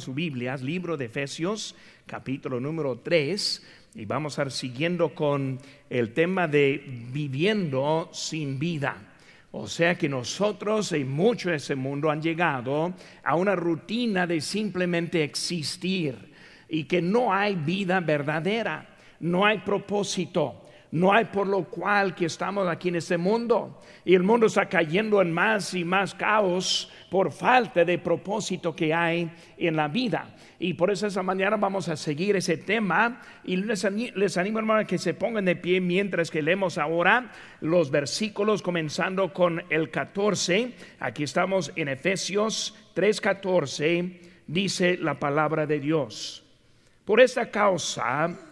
su Biblia, libro de Efesios, capítulo número 3, y vamos a ir siguiendo con el tema de viviendo sin vida. O sea que nosotros y muchos de ese mundo han llegado a una rutina de simplemente existir y que no hay vida verdadera, no hay propósito. No hay por lo cual que estamos aquí en este mundo. Y el mundo está cayendo en más y más caos por falta de propósito que hay en la vida. Y por eso esa mañana vamos a seguir ese tema. Y les, animo, hermano, a que se pongan de pie mientras que leemos ahora los versículos, comenzando con el 14. Aquí estamos en Efesios 3:14. Dice la palabra de Dios. Por esta causa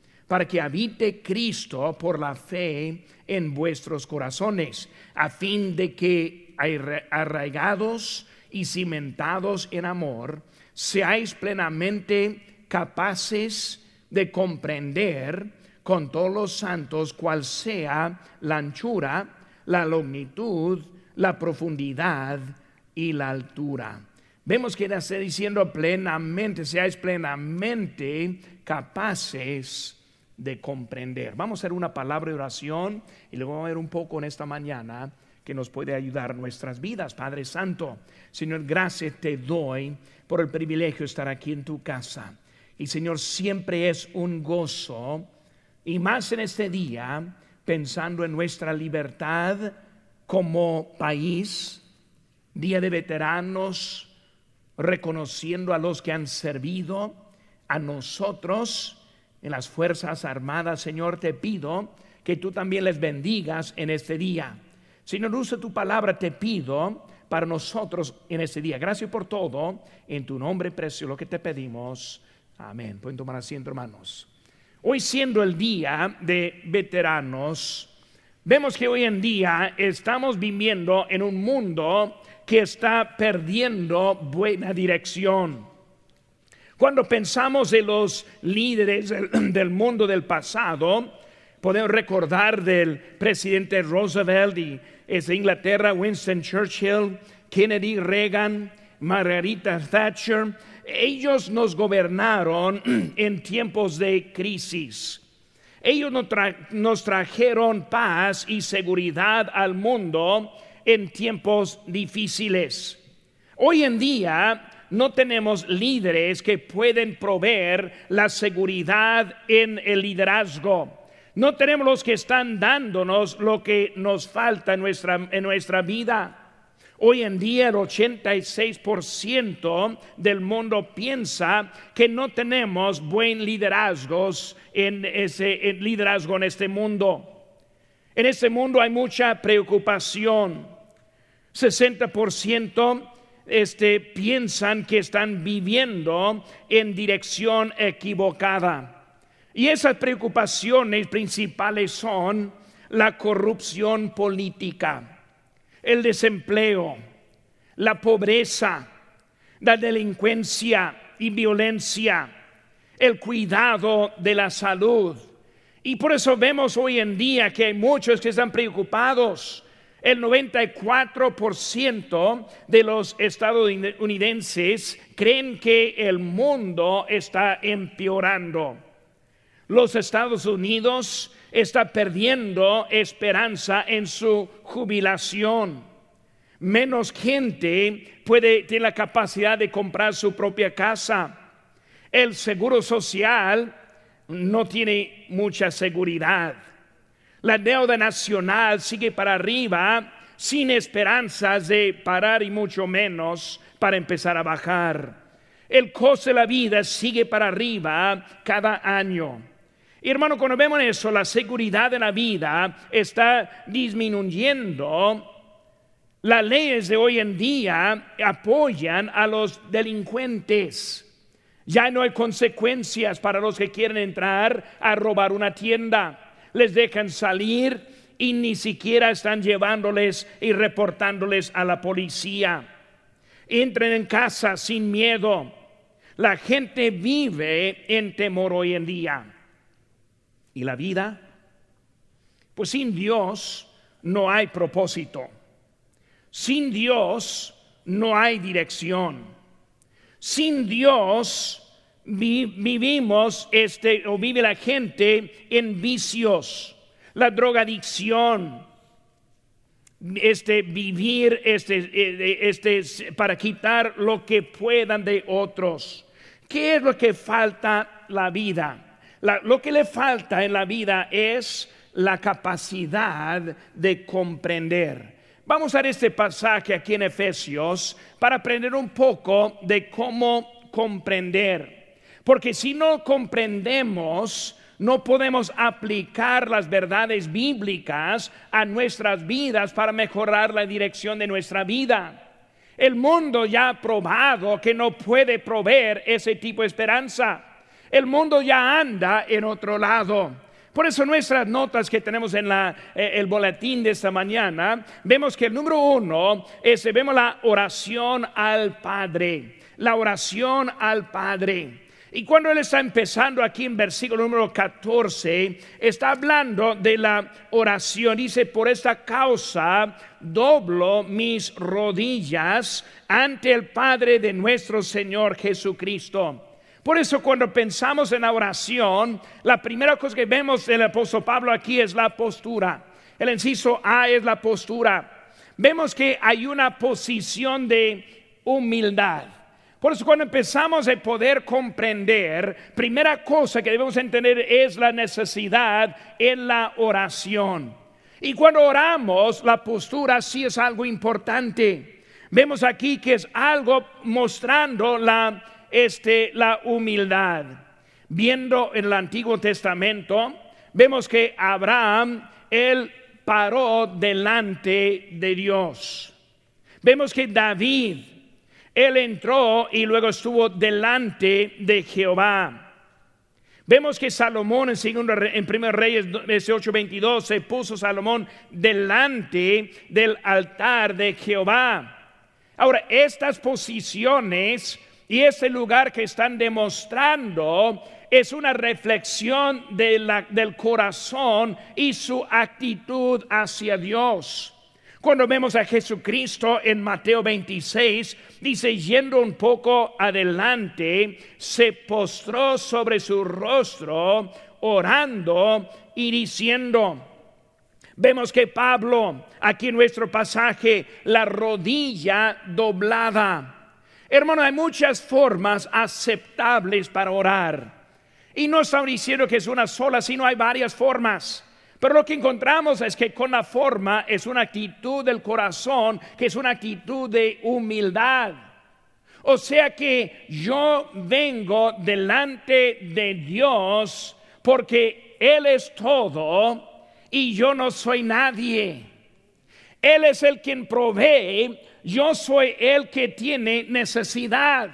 para que habite Cristo por la fe en vuestros corazones, a fin de que arraigados y cimentados en amor, seáis plenamente capaces de comprender con todos los santos cuál sea la anchura, la longitud, la profundidad y la altura. Vemos que está diciendo plenamente, seáis plenamente capaces de comprender. Vamos a hacer una palabra de oración y luego vamos a ver un poco en esta mañana que nos puede ayudar nuestras vidas. Padre Santo, Señor, gracias te doy por el privilegio de estar aquí en tu casa. Y Señor, siempre es un gozo, y más en este día, pensando en nuestra libertad como país, día de veteranos, reconociendo a los que han servido, a nosotros, en las Fuerzas Armadas, Señor, te pido que tú también les bendigas en este día. Señor, usa tu palabra, te pido para nosotros en este día. Gracias por todo. En tu nombre precioso lo que te pedimos. Amén. Pueden tomar asiento, hermanos. Hoy siendo el día de veteranos, vemos que hoy en día estamos viviendo en un mundo que está perdiendo buena dirección. Cuando pensamos en los líderes del, mundo del pasado, podemos recordar del presidente Roosevelt y es de Inglaterra, Winston Churchill, Kennedy, Reagan, Margarita Thatcher. Ellos nos gobernaron en tiempos de crisis. Ellos nos trajeron paz y seguridad al mundo en tiempos difíciles. Hoy en día no tenemos líderes que pueden proveer la seguridad en el liderazgo. No tenemos los que están dándonos lo que nos falta en nuestra, en vida. Hoy en día el 86% del mundo piensa que no tenemos buen liderazgos en ese liderazgo en este mundo. En este mundo hay mucha preocupación. 60% este, piensan que están viviendo en dirección equivocada. Y esas preocupaciones principales son la corrupción política, el desempleo, la pobreza, la delincuencia y violencia, el cuidado de la salud. Y por eso vemos hoy en día que hay muchos que están preocupados el 94% de los estadounidenses creen que el mundo está empeorando. Los Estados Unidos está perdiendo esperanza en su jubilación. Menos gente puede tener la capacidad de comprar su propia casa. El seguro social no tiene mucha seguridad. La deuda nacional sigue para arriba sin esperanzas de parar y mucho menos para empezar a bajar. El costo de la vida sigue para arriba cada año. Y hermano, cuando vemos eso, la seguridad de la vida está disminuyendo. Las leyes de hoy en día apoyan a los delincuentes. Ya no hay consecuencias para los que quieren entrar a robar una tienda les dejan salir y ni siquiera están llevándoles y reportándoles a la policía. Entren en casa sin miedo. La gente vive en temor hoy en día. ¿Y la vida? Pues sin Dios no hay propósito. Sin Dios no hay dirección. Sin Dios vivimos este o vive la gente en vicios la drogadicción, este vivir este, este para quitar lo que puedan de otros. ¿Qué es lo que falta la vida? lo que le falta en la vida es la capacidad de comprender. Vamos a este pasaje aquí en Efesios para aprender un poco de cómo comprender. Porque si no comprendemos, no podemos aplicar las verdades bíblicas a nuestras vidas para mejorar la dirección de nuestra vida. El mundo ya ha probado que no puede proveer ese tipo de esperanza. El mundo ya anda en otro lado. Por eso nuestras notas que tenemos en la, eh, el boletín de esta mañana, vemos que el número uno es, vemos la oración al Padre. La oración al Padre. Y cuando él está empezando aquí en versículo número 14, está hablando de la oración. Dice, por esta causa doblo mis rodillas ante el Padre de nuestro Señor Jesucristo. Por eso cuando pensamos en la oración, la primera cosa que vemos del apóstol Pablo aquí es la postura. El inciso A es la postura. Vemos que hay una posición de humildad. Por eso cuando empezamos a poder comprender, primera cosa que debemos entender es la necesidad en la oración. Y cuando oramos, la postura sí es algo importante. Vemos aquí que es algo mostrando la, este, la humildad. Viendo en el Antiguo Testamento, vemos que Abraham, él paró delante de Dios. Vemos que David, él entró y luego estuvo delante de Jehová. Vemos que Salomón en, segundo, en 1 Reyes 18:22 se puso Salomón delante del altar de Jehová. Ahora, estas posiciones y ese lugar que están demostrando es una reflexión del corazón y su actitud hacia Dios. Cuando vemos a Jesucristo en Mateo 26, dice, yendo un poco adelante, se postró sobre su rostro, orando y diciendo, Vemos que Pablo, aquí en nuestro pasaje, la rodilla doblada. Hermano, hay muchas formas aceptables para orar. Y no estamos diciendo que es una sola, sino hay varias formas. Pero lo que encontramos es que con la forma es una actitud del corazón, que es una actitud de humildad. O sea que yo vengo delante de Dios porque Él es todo y yo no soy nadie. Él es el quien provee, yo soy el que tiene necesidad.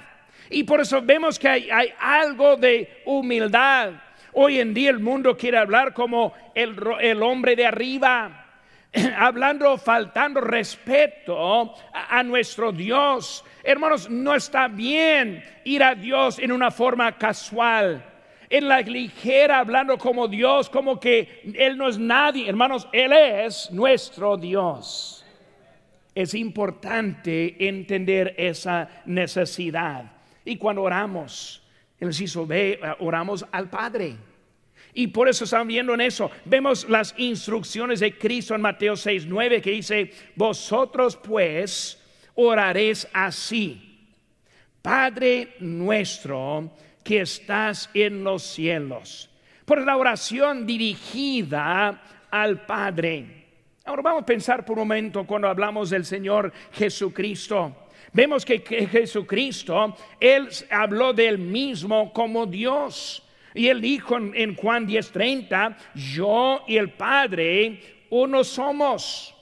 Y por eso vemos que hay, algo de humildad. Hoy en día el mundo quiere hablar como el, hombre de arriba, hablando, faltando respeto a, a, nuestro Dios. Hermanos, no está bien ir a Dios en una forma casual, en la ligera, hablando como Dios, como que Él no es nadie. Hermanos, Él es nuestro Dios. Es importante entender esa necesidad. Y cuando oramos, el inciso B, oramos al Padre. Y por eso estamos viendo en eso. Vemos las instrucciones de Cristo en Mateo 6, 9 que dice, vosotros pues oraréis así. Padre nuestro que estás en los cielos. Por la oración dirigida al Padre. Ahora vamos a pensar por un momento cuando hablamos del Señor Jesucristo. Vemos que, Jesucristo, Él habló del mismo como Dios. Y Él dijo en, Juan 10:30, yo y el Padre uno somos.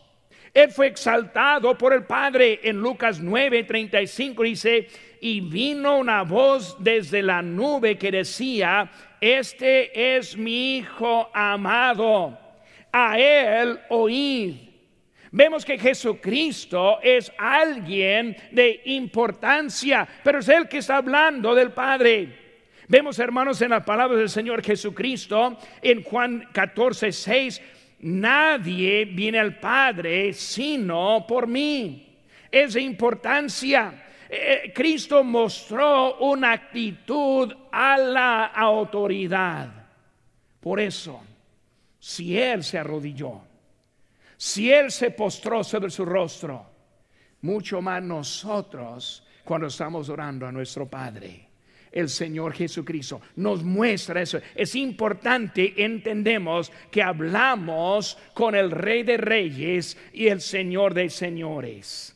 Él fue exaltado por el Padre. En Lucas 9:35 dice, y vino una voz desde la nube que decía, este es mi Hijo amado, a él oíd. Vemos que Jesucristo es alguien de importancia, pero es Él que está hablando del Padre. Vemos, hermanos, en las palabras del Señor Jesucristo, en Juan 14, 6, nadie viene al Padre sino por mí. Es de importancia. Eh, Cristo mostró una actitud a la autoridad. Por eso, si Él se arrodilló, si Él se postró sobre su rostro, mucho más nosotros cuando estamos orando a nuestro Padre. El Señor Jesucristo nos muestra eso. Es importante, entendemos que hablamos con el Rey de Reyes y el Señor de Señores.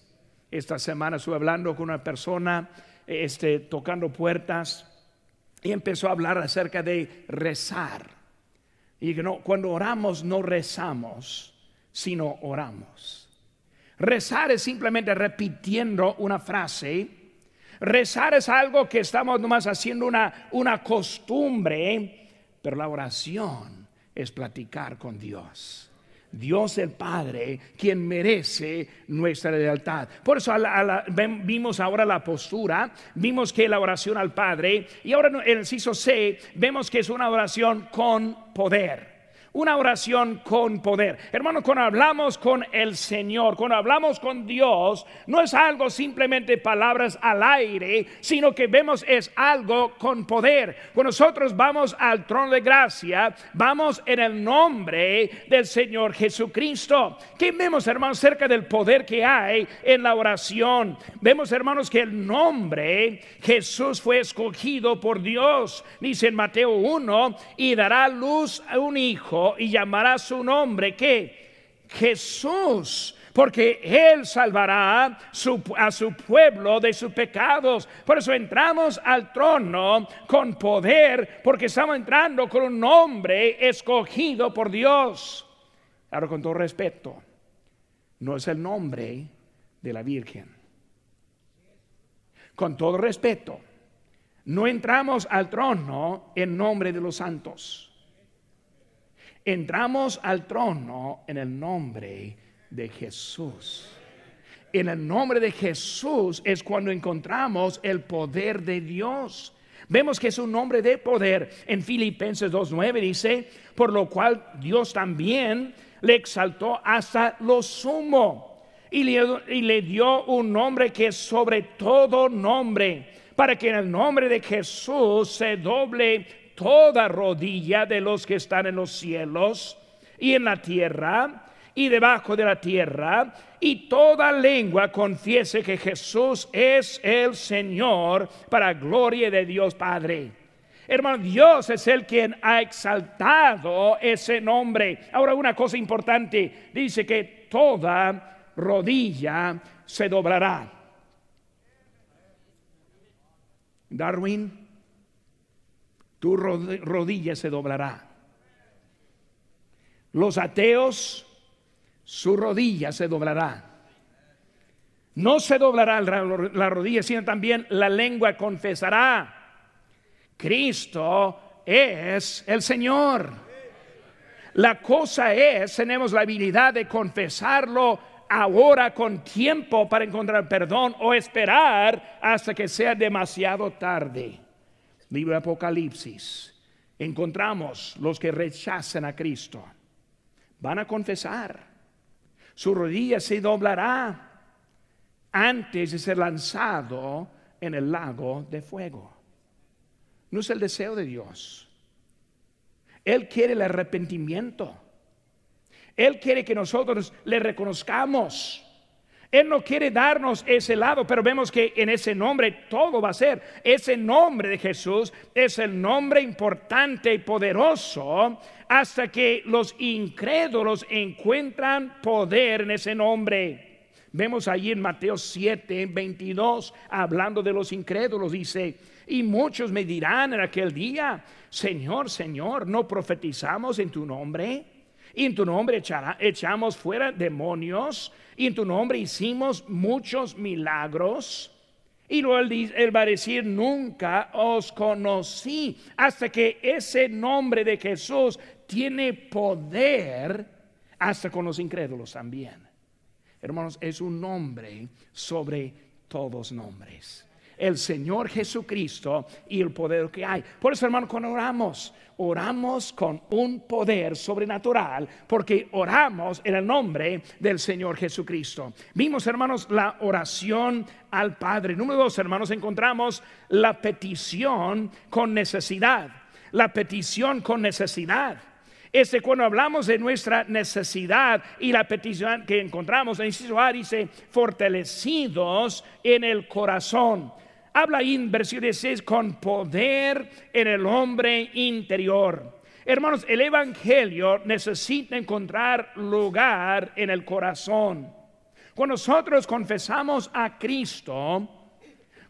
Esta semana estuve hablando con una persona, este, tocando puertas, y empezó a hablar acerca de rezar. Y no, cuando oramos no rezamos, sino oramos. Rezar es simplemente repitiendo una frase. Rezar es algo que estamos nomás haciendo una, una costumbre, pero la oración es platicar con Dios. Dios el Padre, quien merece nuestra lealtad. Por eso vimos ahora la postura, vimos que la oración al Padre, y ahora en el inciso C, vemos que es una oración con poder. Una oración con poder. Hermano, cuando hablamos con el Señor, cuando hablamos con Dios, no es algo simplemente palabras al aire, sino que vemos es algo con poder. Cuando nosotros vamos al trono de gracia, vamos en el nombre del Señor Jesucristo. ¿Qué vemos, hermanos, cerca del poder que hay en la oración? Vemos, hermanos, que el nombre Jesús fue escogido por Dios. Dice en Mateo 1, y dará luz a un hijo y llamará su nombre que Jesús porque Él salvará a su pueblo de sus pecados. Por eso entramos al trono con poder, porque estamos entrando con un nombre escogido por Dios. Ahora, con todo respeto, no es el nombre de la Virgen. Con todo respeto, no entramos al trono en nombre de los santos. Entramos al trono en el nombre de Jesús. En el nombre de Jesús es cuando encontramos el poder de Dios. Vemos que es un nombre de poder. En Filipenses 2.9 dice, por lo cual Dios también le exaltó hasta lo sumo y le, dio un nombre que es sobre todo nombre, para que en el nombre de Jesús se doble toda rodilla de los que están en los cielos y en la tierra y debajo de la tierra, y toda lengua confiese que Jesús es el Señor para gloria de Dios Padre. Hermano, Dios es el quien ha exaltado ese nombre. Ahora una cosa importante, dice que toda rodilla se doblará. Darwin tu rodilla se doblará. Los ateos, su rodilla se doblará. No se doblará la rodilla, sino también la lengua confesará. Cristo es el Señor. La cosa es, tenemos la habilidad de confesarlo ahora con tiempo para encontrar perdón o esperar hasta que sea demasiado tarde libro de Apocalipsis, encontramos los que rechazan a Cristo. Van a confesar. Su rodilla se doblará antes de ser lanzado en el lago de fuego. No es el deseo de Dios. Él quiere el arrepentimiento. Él quiere que nosotros le reconozcamos él no quiere darnos ese lado, pero vemos que en ese nombre todo va a ser. Ese nombre de Jesús es el nombre importante y poderoso hasta que los incrédulos encuentran poder en ese nombre. Vemos allí en Mateo 7, 22, hablando de los incrédulos, dice, y muchos me dirán en aquel día, Señor, Señor, ¿no profetizamos en tu nombre? Y en tu nombre echamos fuera demonios. Y en tu nombre hicimos muchos milagros. Y luego él, él, va a decir, nunca os conocí, hasta que ese nombre de Jesús tiene poder hasta con los incrédulos también. Hermanos, es un nombre sobre todos nombres el Señor Jesucristo y el poder que hay. Por eso, hermano, cuando oramos, oramos con un poder sobrenatural, porque oramos en el nombre del Señor Jesucristo. Vimos, hermanos, la oración al Padre. Número dos, hermanos, encontramos la petición con necesidad. La petición con necesidad. Este cuando hablamos de nuestra necesidad y la petición que encontramos en inciso dice fortalecidos en el corazón. Habla ahí en versículo 16 con poder en el hombre interior. Hermanos, el Evangelio necesita encontrar lugar en el corazón. Cuando nosotros confesamos a Cristo,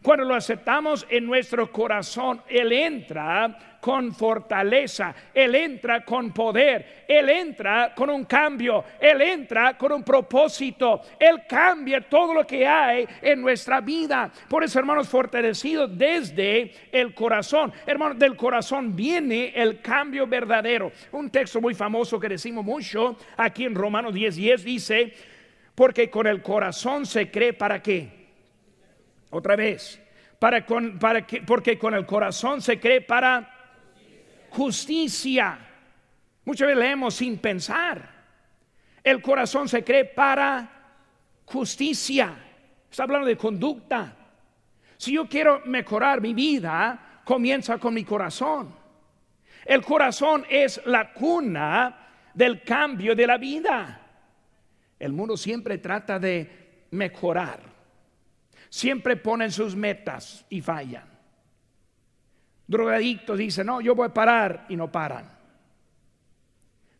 cuando lo aceptamos en nuestro corazón, Él entra con fortaleza, Él entra con poder, Él entra con un cambio, Él entra con un propósito, Él cambia todo lo que hay en nuestra vida. Por eso, hermanos, fortalecidos desde el corazón. Hermanos, del corazón viene el cambio verdadero. Un texto muy famoso que decimos mucho aquí en Romanos 10, 10 dice, porque con el corazón se cree para qué. Otra vez, para con, para que, porque con el corazón se cree para justicia. Muchas veces leemos sin pensar. El corazón se cree para justicia. Está hablando de conducta. Si yo quiero mejorar mi vida, comienza con mi corazón. El corazón es la cuna del cambio de la vida. El mundo siempre trata de mejorar. Siempre ponen sus metas y fallan. Drogadictos dicen, no, yo voy a parar y no paran.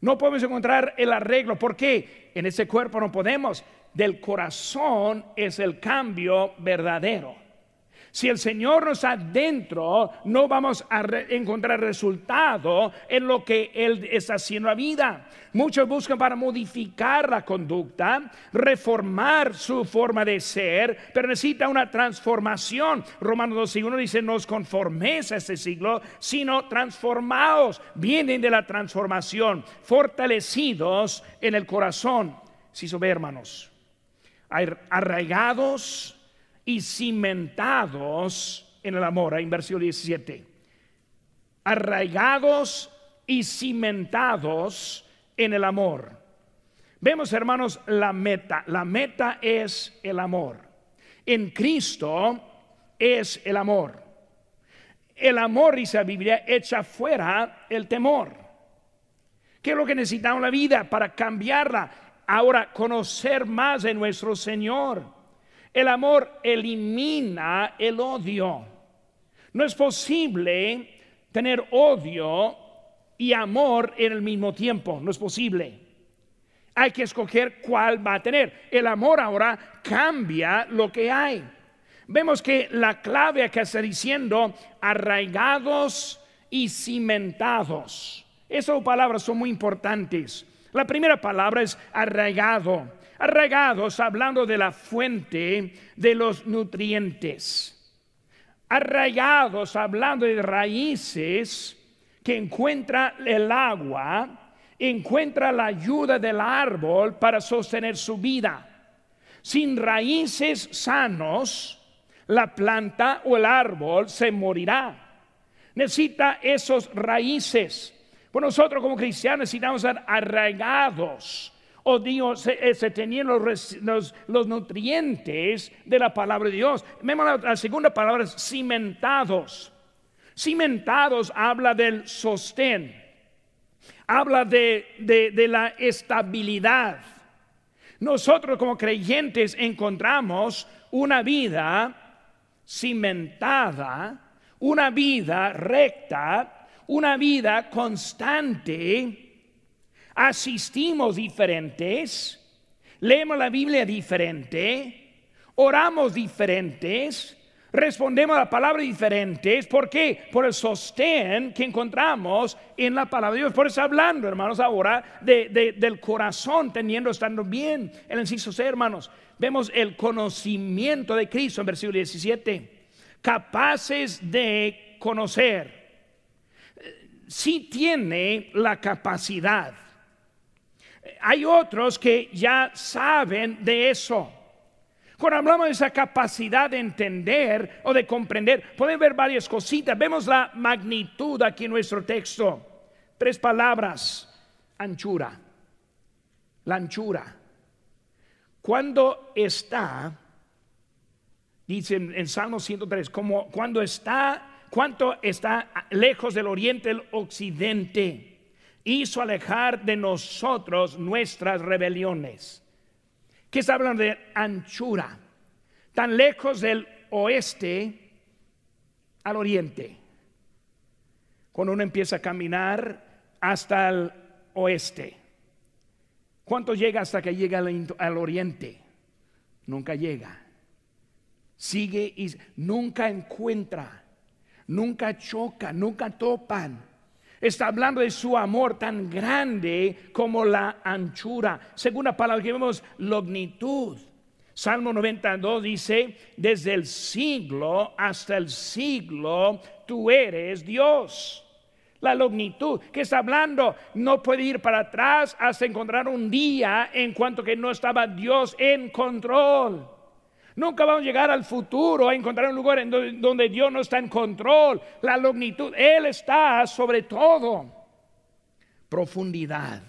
No podemos encontrar el arreglo. ¿Por qué? En ese cuerpo no podemos. Del corazón es el cambio verdadero. Si el Señor nos adentro, no vamos a encontrar resultado en lo que Él está haciendo la vida. Muchos buscan para modificar la conducta, reformar su forma de ser, pero necesita una transformación. Romanos 12.1 dice, no os conforméis a este siglo, sino transformaos. Vienen de la transformación, fortalecidos en el corazón. Si so hermanos, arraigados y cimentados en el amor, en versículo 17. Arraigados y cimentados en el amor. Vemos, hermanos, la meta. La meta es el amor. En Cristo es el amor. El amor, dice la Biblia, echa fuera el temor. ¿Qué es lo que necesitamos la vida para cambiarla? Ahora, conocer más de nuestro Señor el amor elimina el odio. No es posible tener odio y amor en el mismo tiempo. No es posible. Hay que escoger cuál va a tener. El amor ahora cambia lo que hay. Vemos que la clave que está diciendo arraigados y cimentados. Esas palabras son muy importantes. La primera palabra es arraigado arraigados hablando de la fuente de los nutrientes. Arraigados hablando de raíces que encuentra el agua, encuentra la ayuda del árbol para sostener su vida. Sin raíces sanos, la planta o el árbol se morirá. Necesita esos raíces. Pues nosotros como cristianos necesitamos ser arraigados o Dios se, se tenían los, nutrientes de la palabra de Dios. la, segunda palabra es cimentados. Cimentados habla del sostén, habla de, de la estabilidad. Nosotros como creyentes encontramos una vida cimentada, una vida recta, una vida constante asistimos diferentes, leemos la Biblia diferente, oramos diferentes, respondemos a la palabra diferentes. ¿Por qué? Por el sostén que encontramos en la palabra de Dios. Por eso hablando, hermanos, ahora del corazón, teniendo, estando bien. El inciso C, hermanos, vemos el conocimiento de Cristo en versículo 17 capaces de conocer. Sí tiene la capacidad. Hay otros que ya saben de eso. Cuando hablamos de esa capacidad de entender o de comprender, pueden ver varias cositas. Vemos la magnitud aquí en nuestro texto. Tres palabras. Anchura. La anchura. Cuando está, dice en, Salmo 103, como cuando está, cuánto está lejos del oriente el occidente hizo alejar de nosotros nuestras rebeliones. ¿Qué está hablando de anchura? Tan lejos del oeste al oriente. Cuando uno empieza a caminar hasta el oeste. ¿Cuánto llega hasta que llega al, oriente? Nunca llega. Sigue y nunca encuentra, nunca choca, nunca topan Está hablando de su amor tan grande como la anchura. Segunda palabra que vemos, longitud. Salmo 92 dice, desde el siglo hasta el siglo, tú eres Dios. La longitud que está hablando no puede ir para atrás hasta encontrar un día en cuanto que no estaba Dios en control. Nunca vamos a llegar al futuro a encontrar un lugar en donde Dios no está en control. La longitud, Él está sobre todo. Profundidad.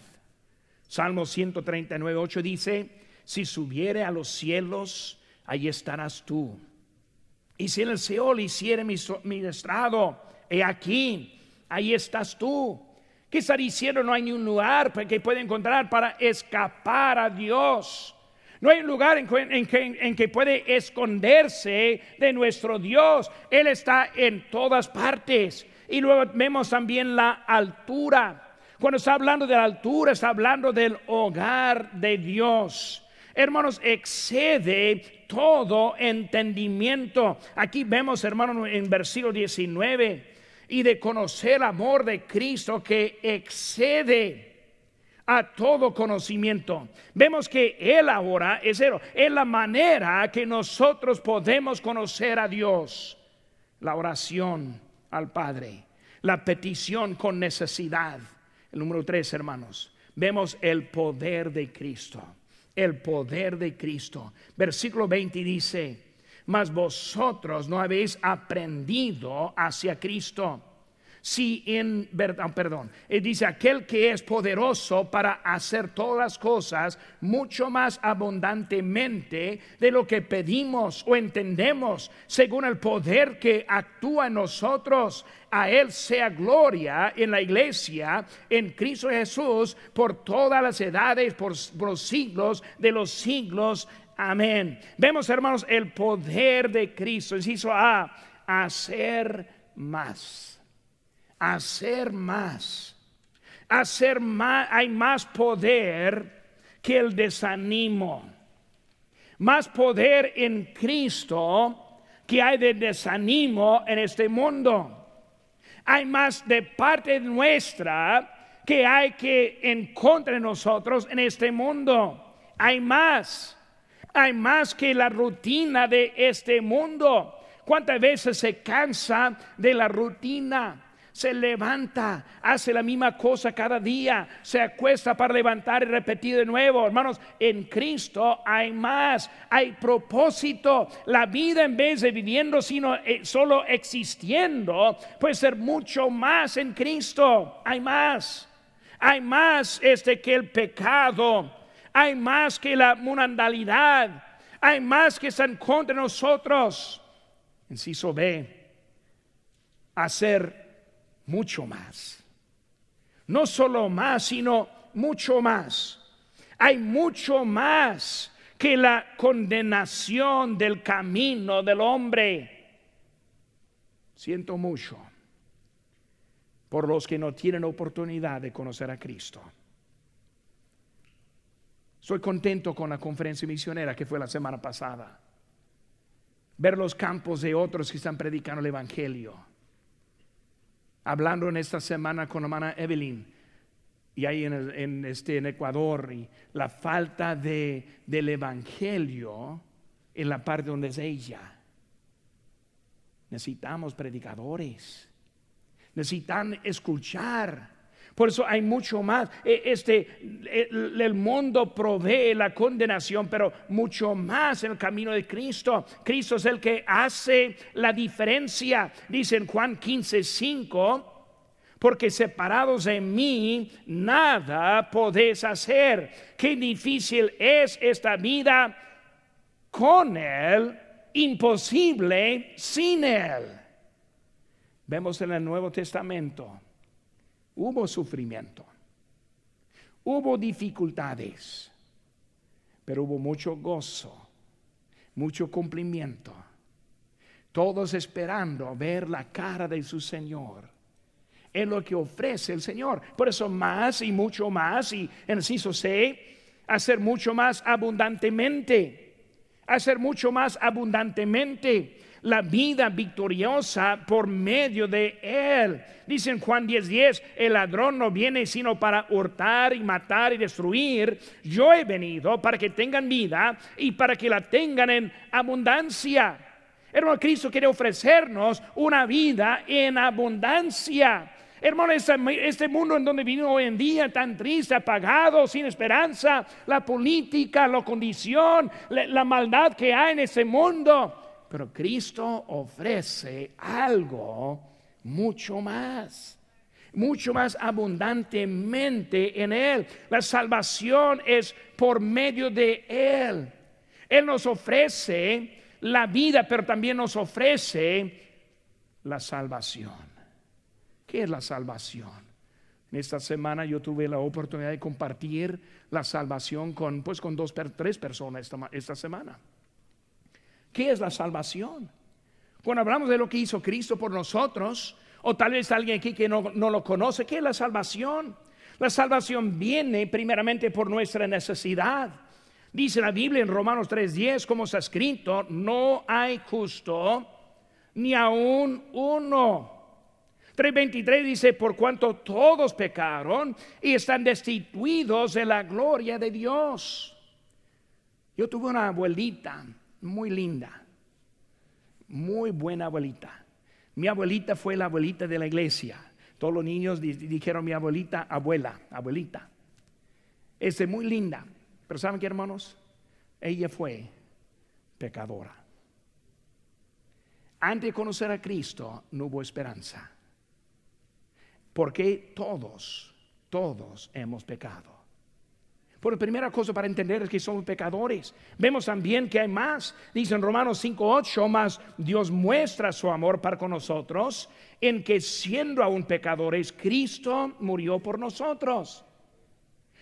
Salmo 139, 8 dice, si subiere a los cielos, ahí estarás tú. Y si en el Seol hiciere mi, mi estrado, he aquí, ahí estás tú. ¿Qué está diciendo? No hay ni un lugar que pueda encontrar para escapar a Dios. No hay lugar en que, en, que, puede esconderse de nuestro Dios. Él está en todas partes. Y luego vemos también la altura. Cuando está hablando de la altura, está hablando del hogar de Dios. Hermanos, excede todo entendimiento. Aquí vemos, hermanos, en versículo 19, y de conocer el amor de Cristo que excede a todo conocimiento. Vemos que Él ahora es, es la manera que nosotros podemos conocer a Dios. La oración al Padre, la petición con necesidad. El número tres, hermanos, vemos el poder de Cristo. El poder de Cristo. Versículo 20 dice, mas vosotros no habéis aprendido hacia Cristo si en verdad, perdón, él eh, dice aquel que es poderoso para hacer todas las cosas mucho más abundantemente de lo que pedimos o entendemos, según el poder que actúa en nosotros. A Él sea gloria en la iglesia, en Cristo Jesús, por todas las edades, por, los siglos de los siglos. Amén. Vemos, hermanos, el poder de Cristo. hizo A, hacer más hacer más. Hacer más, hay más poder que el desánimo. Más poder en Cristo que hay de desánimo en este mundo. Hay más de parte nuestra que hay que en contra de nosotros en este mundo. Hay más. Hay más que la rutina de este mundo. ¿Cuántas veces se cansa de la rutina? Se levanta, hace la misma cosa cada día, se acuesta para levantar y repetir de nuevo. Hermanos, en Cristo hay más, hay propósito. La vida en vez de viviendo sino eh, solo existiendo, puede ser mucho más en Cristo. Hay más. Hay más este que el pecado. Hay más que la mundanalidad. Hay más que están contra nosotros. Inciso B. Hacer mucho más. No solo más, sino mucho más. Hay mucho más que la condenación del camino del hombre. Siento mucho por los que no tienen oportunidad de conocer a Cristo. Soy contento con la conferencia misionera que fue la semana pasada. Ver los campos de otros que están predicando el Evangelio hablando en esta semana con hermana Evelyn y ahí en, este, en Ecuador y la falta de, del evangelio en la parte donde es ella. necesitamos predicadores. Necesitan escuchar. Por eso hay mucho más. E, este, el mundo provee la condenación, pero mucho más en el camino de Cristo. Cristo es el que hace la diferencia. Dice en Juan 15, 5 porque separados de mí nada podéis hacer. Qué difícil es esta vida con Él, imposible sin Él. Vemos en el Nuevo Testamento, hubo sufrimiento, hubo dificultades, pero hubo mucho gozo, mucho cumplimiento. Todos esperando ver la cara de su Señor. En lo que ofrece el Señor. Por eso más y mucho más, y en inciso C, hacer mucho más abundantemente, hacer mucho más abundantemente la vida victoriosa por medio de Él. Dice en Juan 10:10, 10, el ladrón no viene sino para hurtar y matar y destruir. Yo he venido para que tengan vida y para que la tengan en abundancia. Hermano, Cristo quiere ofrecernos una vida en abundancia. Hermano, este, mundo en donde vivimos hoy en día, tan triste, apagado, sin esperanza, la política, la condición, la, maldad que hay en ese mundo. Pero Cristo ofrece algo mucho más mucho más abundantemente en Él. La salvación es por medio de Él. Él nos ofrece la vida, pero también nos ofrece la salvación. ¿Qué es la salvación? En esta semana yo tuve la oportunidad de compartir la salvación con, pues, con dos, tres personas esta, semana. ¿Qué es la salvación? Cuando hablamos de lo que hizo Cristo por nosotros, o tal vez alguien aquí que no, no lo conoce, ¿qué es la salvación? La salvación viene primeramente por nuestra necesidad. Dice la Biblia en Romanos 3:10, como está escrito, no hay justo ni aún uno. 3.23 dice, por cuanto todos pecaron y están destituidos de la gloria de Dios. Yo tuve una abuelita muy linda, muy buena abuelita. Mi abuelita fue la abuelita de la iglesia. Todos los niños dijeron mi abuelita, abuela, abuelita. Es muy linda. Pero ¿saben qué, hermanos? Ella fue pecadora. Antes de conocer a Cristo no hubo esperanza. Porque todos, todos hemos pecado. Por primera cosa para entender es que somos pecadores. Vemos también que hay más. Dice en Romanos 5:8, más Dios muestra su amor para con nosotros en que siendo aún pecadores, Cristo murió por nosotros.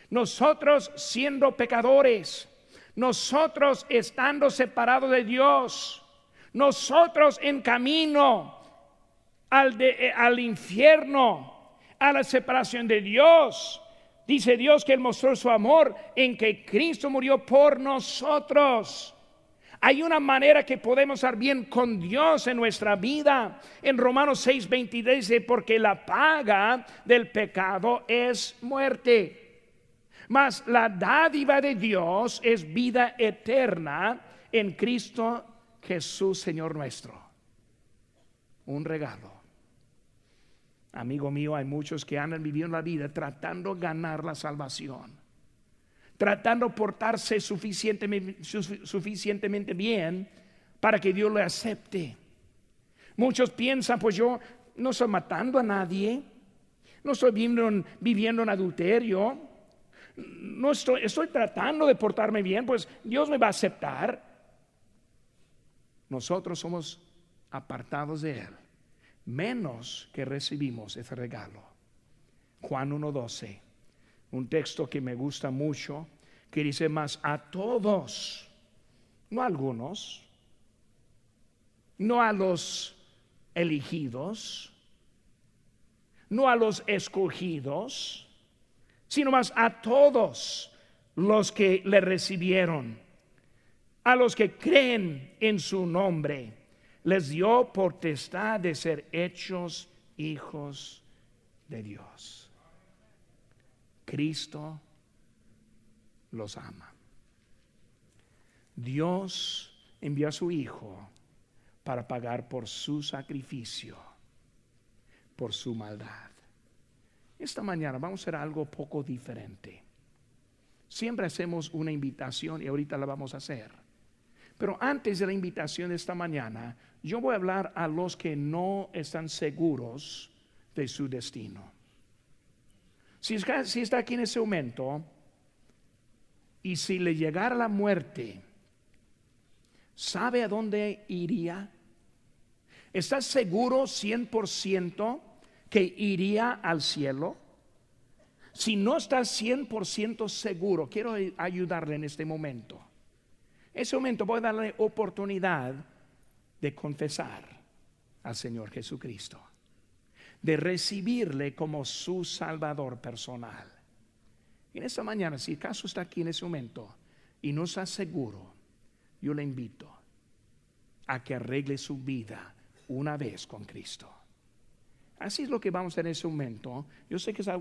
Nosotros siendo pecadores, nosotros estando separados de Dios, nosotros en camino al, eh, al infierno, a la separación de Dios. Dice Dios que Él mostró su amor en que Cristo murió por nosotros. Hay una manera que podemos estar bien con Dios en nuestra vida. En Romanos 6, 23 dice, porque la paga del pecado es muerte. Mas la dádiva de Dios es vida eterna en Cristo Jesús, Señor nuestro. Un regalo. Amigo mío, hay muchos que han vivido la vida tratando de ganar la salvación, tratando de portarse suficientemente, bien para que Dios le acepte. Muchos piensan, pues yo no estoy matando a nadie, no estoy viviendo, en adulterio, no estoy tratando de portarme bien, pues Dios me va a aceptar. Nosotros somos apartados de Él menos que recibimos ese regalo. Juan 1.12, un texto que me gusta mucho, que dice más a todos, no a algunos, no a los elegidos, no a los escogidos, sino más a todos los que le recibieron, a los que creen en su nombre les dio potestad de ser hechos hijos de Dios. Cristo los ama. Dios envió a su Hijo para pagar por su sacrificio, por su maldad. Esta mañana vamos a hacer algo poco diferente. Siempre hacemos una invitación y ahorita la vamos a hacer. Pero antes de la invitación de esta mañana, yo voy a hablar a los que no están seguros de su destino. Si está, aquí en ese momento y si le llegara la muerte, ¿sabe a dónde iría? ¿Estás seguro 100% que iría al cielo? Si no estás 100% seguro, quiero ayudarle en este momento. Ese momento voy a darle oportunidad de confesar al Señor Jesucristo, de recibirle como su Salvador personal. Y en esta mañana, si acaso está aquí en ese momento y no está seguro, yo le invito a que arregle su vida una vez con Cristo. Así es lo que vamos a hacer en ese momento. Yo sé que es algo